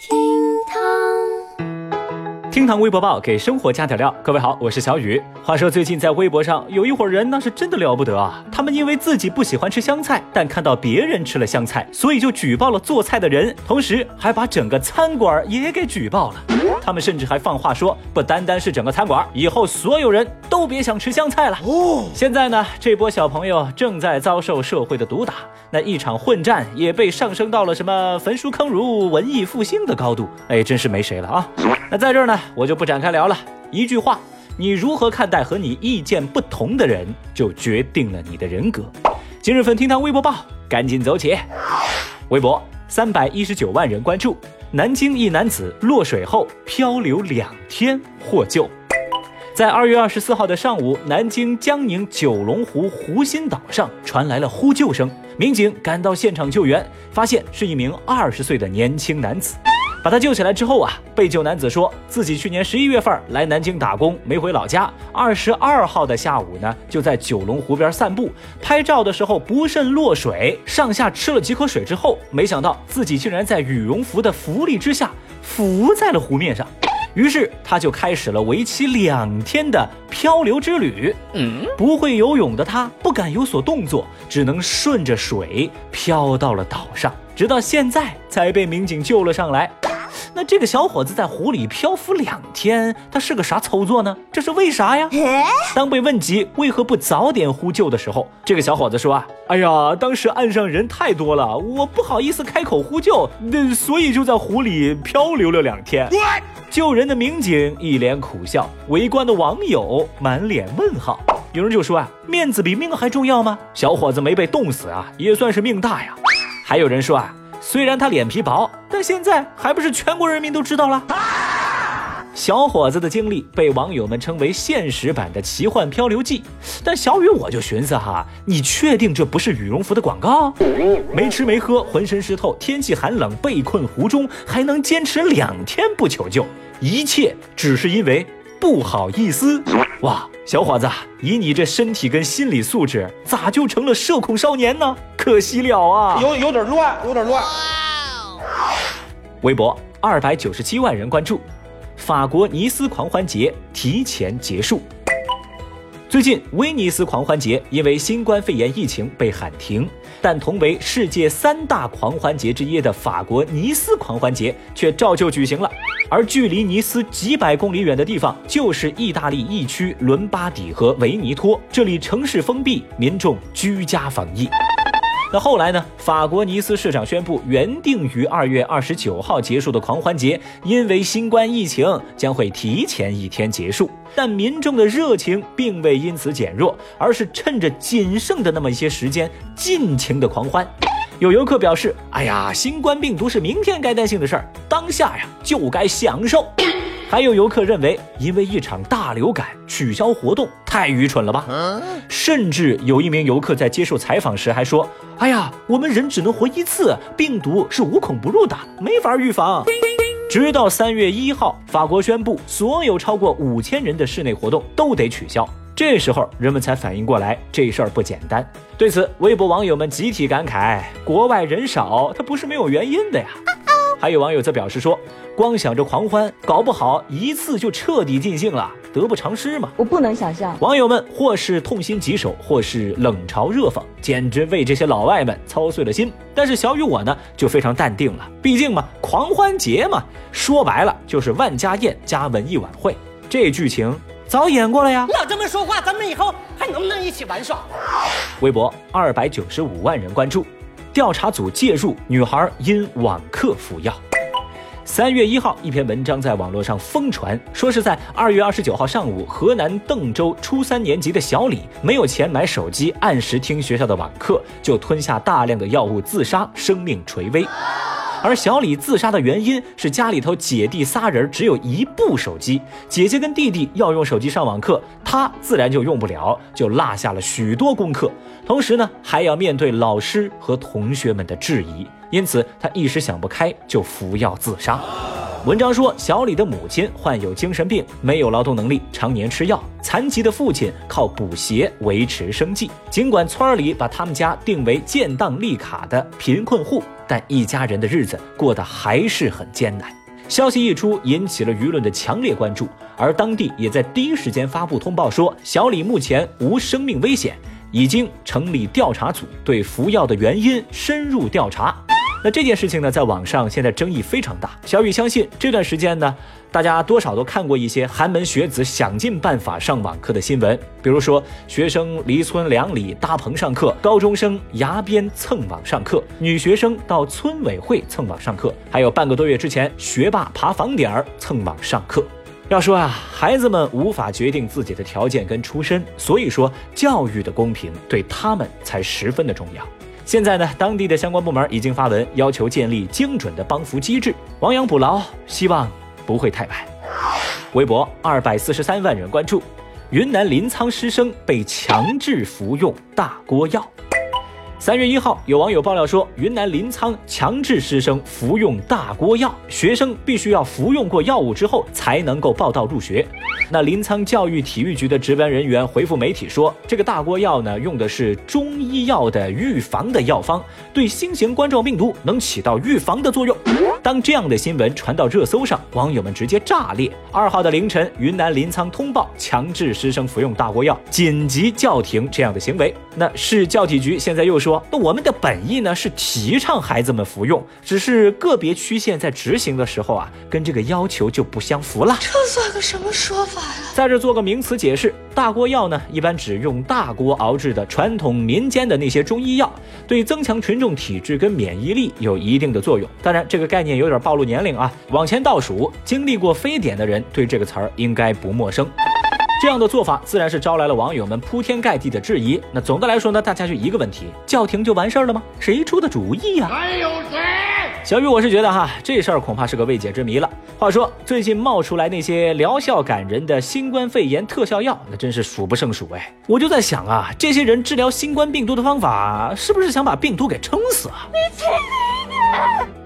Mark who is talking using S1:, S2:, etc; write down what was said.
S1: 厅
S2: 堂，厅堂微博报给生活加点料。各位好，我是小雨。话说最近在微博上有一伙人，那是真的了不得啊！他们因为自己不喜欢吃香菜，但看到别人吃了香菜，所以就举报了做菜的人，同时还把整个餐馆也给举报了。他们甚至还放话说，不单单是整个餐馆，以后所有人都别想吃香菜了。哦，现在呢，这波小朋友正在遭受社会的毒打。那一场混战也被上升到了什么焚书坑儒、文艺复兴的高度，哎，真是没谁了啊！那在这儿呢，我就不展开聊了。一句话，你如何看待和你意见不同的人，就决定了你的人格。今日份听堂微博报，赶紧走起！微博三百一十九万人关注，南京一男子落水后漂流两天获救。在二月二十四号的上午，南京江宁九龙湖湖心岛上传来了呼救声。民警赶到现场救援，发现是一名二十岁的年轻男子。把他救起来之后啊，被救男子说自己去年十一月份来南京打工，没回老家。二十二号的下午呢，就在九龙湖边散步，拍照的时候不慎落水，上下吃了几口水之后，没想到自己竟然在羽绒服的浮力之下浮在了湖面上。于是他就开始了为期两天的漂流之旅。嗯，不会游泳的他不敢有所动作，只能顺着水漂到了岛上，直到现在才被民警救了上来。那这个小伙子在湖里漂浮两天，他是个啥操作呢？这是为啥呀？当被问及为何不早点呼救的时候，这个小伙子说啊，哎呀，当时岸上人太多了，我不好意思开口呼救，那所以就在湖里漂流了两天。救人的民警一脸苦笑，围观的网友满脸问号。有人就说啊，面子比命还重要吗？小伙子没被冻死啊，也算是命大呀。还有人说啊。虽然他脸皮薄，但现在还不是全国人民都知道了。小伙子的经历被网友们称为现实版的奇幻漂流记。但小雨我就寻思哈，你确定这不是羽绒服的广告？没吃没喝，浑身湿透，天气寒冷，被困湖中，还能坚持两天不求救，一切只是因为不好意思。哇，小伙子，以你这身体跟心理素质，咋就成了社恐少年呢？可惜了啊，
S3: 有有点乱，有点乱。
S2: 微博二百九十七万人关注，法国尼斯狂欢节提前结束。最近，威尼斯狂欢节因为新冠肺炎疫情被喊停，但同为世界三大狂欢节之一的法国尼斯狂欢节却照旧举行了。而距离尼斯几百公里远的地方，就是意大利疫区伦巴底和维尼托，这里城市封闭，民众居家防疫。那后来呢？法国尼斯市长宣布，原定于二月二十九号结束的狂欢节，因为新冠疫情将会提前一天结束。但民众的热情并未因此减弱，而是趁着仅剩的那么一些时间，尽情的狂欢。有游客表示：“哎呀，新冠病毒是明天该担心的事儿，当下呀就该享受。”还有游客认为，因为一场大流感取消活动，太愚蠢了吧？甚至有一名游客在接受采访时还说：“哎呀，我们人只能活一次，病毒是无孔不入的，没法预防。”直到三月一号，法国宣布所有超过五千人的室内活动都得取消。这时候，人们才反应过来，这事儿不简单。对此，微博网友们集体感慨：“国外人少，它不是没有原因的呀。”还有网友则表示说：“光想着狂欢，搞不好一次就彻底尽兴了，得不偿失嘛。”
S4: 我不能想象，
S2: 网友们或是痛心疾首，或是冷嘲热讽，简直为这些老外们操碎了心。但是小雨我呢，就非常淡定了，毕竟嘛，狂欢节嘛，说白了就是万家宴加文艺晚会，这剧情早演过了呀。
S5: 老这么说话，咱们以后还能不能一起玩耍？
S2: 微博二百九十五万人关注。调查组介入，女孩因网课服药。三月一号，一篇文章在网络上疯传，说是在二月二十九号上午，河南邓州初三年级的小李没有钱买手机，按时听学校的网课，就吞下大量的药物自杀，生命垂危。而小李自杀的原因是家里头姐弟仨人只有一部手机，姐姐跟弟弟要用手机上网课，他自然就用不了，就落下了许多功课，同时呢还要面对老师和同学们的质疑，因此他一时想不开就服药自杀。文章说，小李的母亲患有精神病，没有劳动能力，常年吃药；残疾的父亲靠补鞋维持生计。尽管村里把他们家定为建档立卡的贫困户。但一家人的日子过得还是很艰难。消息一出，引起了舆论的强烈关注，而当地也在第一时间发布通报说，小李目前无生命危险，已经成立调查组，对服药的原因深入调查。那这件事情呢，在网上现在争议非常大。小雨相信这段时间呢，大家多少都看过一些寒门学子想尽办法上网课的新闻，比如说学生离村两里搭棚上课，高中生崖边蹭网上课，女学生到村委会蹭网上课，还有半个多月之前学霸爬房顶儿蹭网上课。要说啊，孩子们无法决定自己的条件跟出身，所以说教育的公平对他们才十分的重要。现在呢，当地的相关部门已经发文要求建立精准的帮扶机制，亡羊补牢，希望不会太晚。微博二百四十三万人关注，云南临沧师生被强制服用大锅药。三月一号，有网友爆料说，云南临沧强制师生服用大锅药，学生必须要服用过药物之后才能够报到入学。那临沧教育体育局的值班人员回复媒体说，这个大锅药呢，用的是中医药的预防的药方，对新型冠状病毒能起到预防的作用。当这样的新闻传到热搜上，网友们直接炸裂。二号的凌晨，云南临沧通报强制师生服用大锅药，紧急叫停这样的行为。那市教体局现在又说。说，那我们的本意呢是提倡孩子们服用，只是个别区县在执行的时候啊，跟这个要求就不相符了。
S1: 这算个什么说法呀？
S2: 在这做个名词解释，大锅药呢，一般指用大锅熬制的传统民间的那些中医药，对增强群众体质跟免疫力有一定的作用。当然，这个概念有点暴露年龄啊，往前倒数，经历过非典的人对这个词儿应该不陌生。这样的做法自然是招来了网友们铺天盖地的质疑。那总的来说呢，大家就一个问题：叫停就完事儿了吗？谁出的主意呀？还有谁？小雨，我是觉得哈，这事儿恐怕是个未解之谜了。话说，最近冒出来那些疗效感人的新冠肺炎特效药，那真是数不胜数哎。我就在想啊，这些人治疗新冠病毒的方法，是不是想把病毒给撑死啊？你